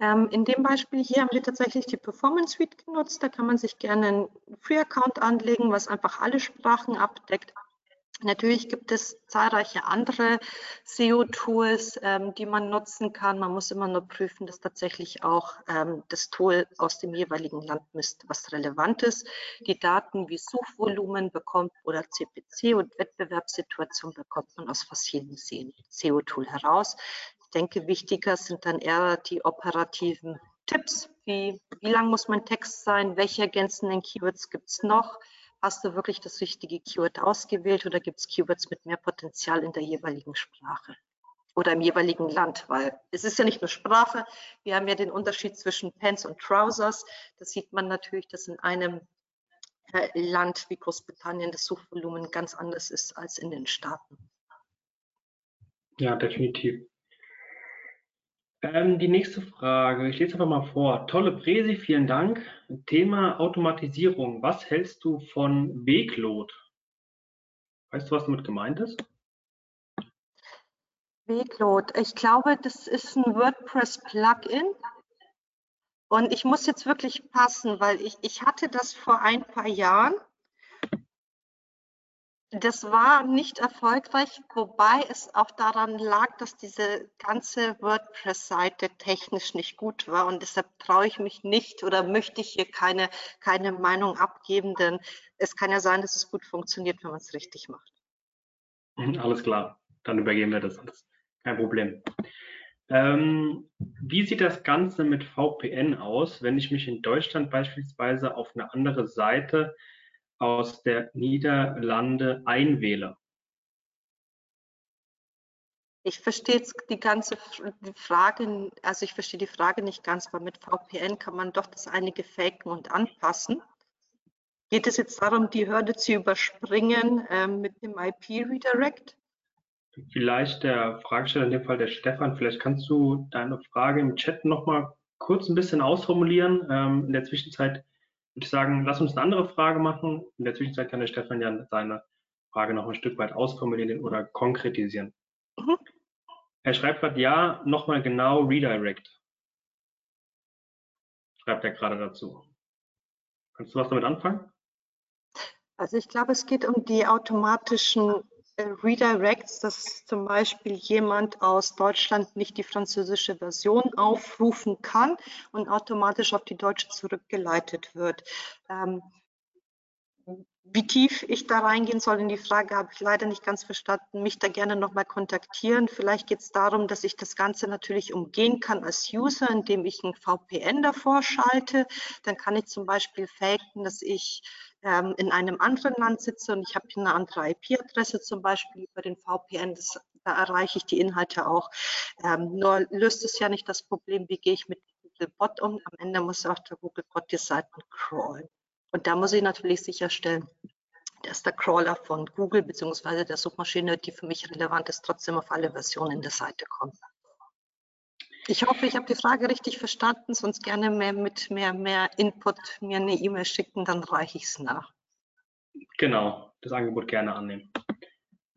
Ähm, in dem Beispiel hier haben wir tatsächlich die Performance Suite genutzt. Da kann man sich gerne einen Free-Account anlegen, was einfach alle Sprachen abdeckt. Natürlich gibt es zahlreiche andere SEO-Tools, ähm, die man nutzen kann. Man muss immer nur prüfen, dass tatsächlich auch ähm, das Tool aus dem jeweiligen Land misst, was relevant ist. Die Daten wie Suchvolumen bekommt oder CPC und Wettbewerbssituation bekommt man aus jedem SEO-Tool heraus. Ich denke, wichtiger sind dann eher die operativen Tipps, wie, wie lang muss mein Text sein, welche ergänzenden Keywords gibt es noch, hast du wirklich das richtige Keyword ausgewählt oder gibt es Keywords mit mehr Potenzial in der jeweiligen Sprache oder im jeweiligen Land? Weil es ist ja nicht nur Sprache, wir haben ja den Unterschied zwischen Pants und Trousers. Da sieht man natürlich, dass in einem äh, Land wie Großbritannien das Suchvolumen ganz anders ist als in den Staaten. Ja, definitiv. Ähm, die nächste Frage, ich lese einfach mal vor. Tolle Präsi, vielen Dank. Thema Automatisierung. Was hältst du von Weglot? Weißt du, was damit gemeint ist? Weglot. Ich glaube, das ist ein WordPress-Plugin. Und ich muss jetzt wirklich passen, weil ich, ich hatte das vor ein paar Jahren das war nicht erfolgreich, wobei es auch daran lag, dass diese ganze WordPress-Seite technisch nicht gut war und deshalb traue ich mich nicht oder möchte ich hier keine, keine Meinung abgeben, denn es kann ja sein, dass es gut funktioniert, wenn man es richtig macht. <laughs> Alles klar, dann übergeben wir das alles. Kein Problem. Ähm, wie sieht das Ganze mit VPN aus, wenn ich mich in Deutschland beispielsweise auf eine andere Seite aus der Niederlande einwähle? Ich verstehe jetzt die ganze Frage, also ich verstehe die Frage nicht ganz, weil mit VPN kann man doch das einige faken und anpassen. Geht es jetzt darum, die Hürde zu überspringen ähm, mit dem IP-Redirect? Vielleicht der Fragesteller, in dem Fall der Stefan, vielleicht kannst du deine Frage im Chat nochmal kurz ein bisschen ausformulieren. Ähm, in der Zwischenzeit würde ich sagen, lass uns eine andere Frage machen. In der Zwischenzeit kann der Stefan ja seine Frage noch ein Stück weit ausformulieren oder konkretisieren. Mhm. Er schreibt gerade, ja, nochmal genau Redirect. Schreibt er gerade dazu. Kannst du was damit anfangen? Also ich glaube, es geht um die automatischen Redirects, dass zum Beispiel jemand aus Deutschland nicht die französische Version aufrufen kann und automatisch auf die deutsche zurückgeleitet wird. Ähm, wie tief ich da reingehen soll in die Frage, habe ich leider nicht ganz verstanden. Mich da gerne nochmal kontaktieren. Vielleicht geht es darum, dass ich das Ganze natürlich umgehen kann als User, indem ich ein VPN davor schalte. Dann kann ich zum Beispiel faken, dass ich ähm, in einem anderen Land sitze und ich habe eine andere IP-Adresse zum Beispiel über den VPN. Das, da erreiche ich die Inhalte auch. Ähm, nur löst es ja nicht das Problem, wie gehe ich mit Googlebot um. Am Ende muss auch der Googlebot die Seiten crawlen. Und da muss ich natürlich sicherstellen, dass der Crawler von Google bzw. der Suchmaschine, die für mich relevant ist, trotzdem auf alle Versionen der Seite kommt. Ich hoffe, ich habe die Frage richtig verstanden, sonst gerne mehr mit mehr, mehr Input mir eine E-Mail schicken, dann reiche ich es nach. Genau, das Angebot gerne annehmen.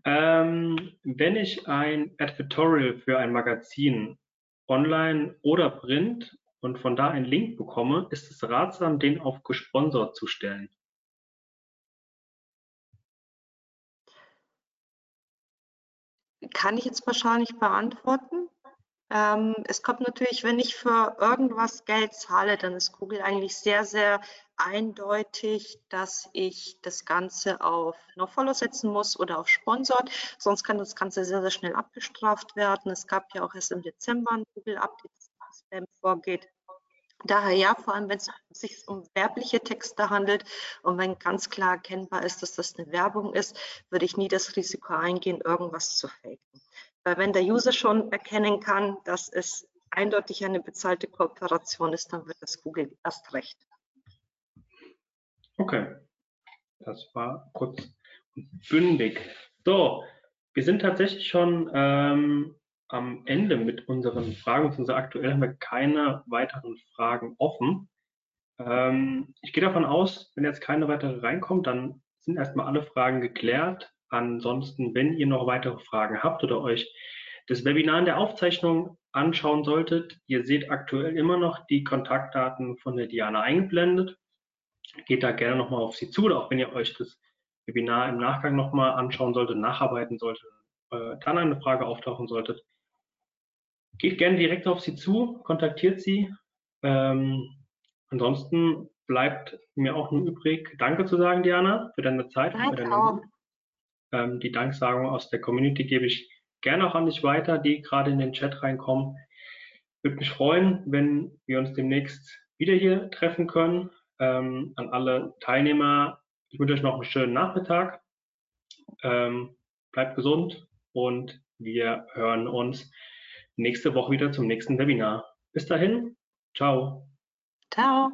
Ähm, wenn ich ein Advertorial für ein Magazin online oder print und von da einen Link bekomme, ist es ratsam, den auf gesponsert zu stellen. Kann ich jetzt wahrscheinlich beantworten. Ähm, es kommt natürlich, wenn ich für irgendwas Geld zahle, dann ist Google eigentlich sehr, sehr eindeutig, dass ich das Ganze auf NoFollow setzen muss oder auf Sponsored. Sonst kann das Ganze sehr, sehr schnell abgestraft werden. Es gab ja auch erst im Dezember ein Google-Update, das Spam vorgeht. Daher ja, vor allem wenn es sich um werbliche Texte handelt und wenn ganz klar erkennbar ist, dass das eine Werbung ist, würde ich nie das Risiko eingehen, irgendwas zu faken. Wenn der User schon erkennen kann, dass es eindeutig eine bezahlte Kooperation ist, dann wird das Google erst recht. Okay, das war kurz und bündig. So, wir sind tatsächlich schon ähm, am Ende mit unseren Fragen. Also aktuell haben wir keine weiteren Fragen offen. Ähm, ich gehe davon aus, wenn jetzt keine weitere reinkommt, dann sind erstmal alle Fragen geklärt. Ansonsten, wenn ihr noch weitere Fragen habt oder euch das Webinar in der Aufzeichnung anschauen solltet, ihr seht aktuell immer noch die Kontaktdaten von der Diana eingeblendet. Geht da gerne nochmal auf sie zu, oder auch wenn ihr euch das Webinar im Nachgang nochmal anschauen solltet, nacharbeiten solltet, äh, dann eine Frage auftauchen solltet, geht gerne direkt auf sie zu, kontaktiert sie. Ähm, ansonsten bleibt mir auch nur übrig, Danke zu sagen, Diana, für deine Zeit. Danke für deine ähm, die Danksagung aus der Community gebe ich gerne auch an dich weiter, die gerade in den Chat reinkommen. Würde mich freuen, wenn wir uns demnächst wieder hier treffen können. Ähm, an alle Teilnehmer, ich wünsche euch noch einen schönen Nachmittag. Ähm, bleibt gesund und wir hören uns nächste Woche wieder zum nächsten Webinar. Bis dahin, ciao. Ciao.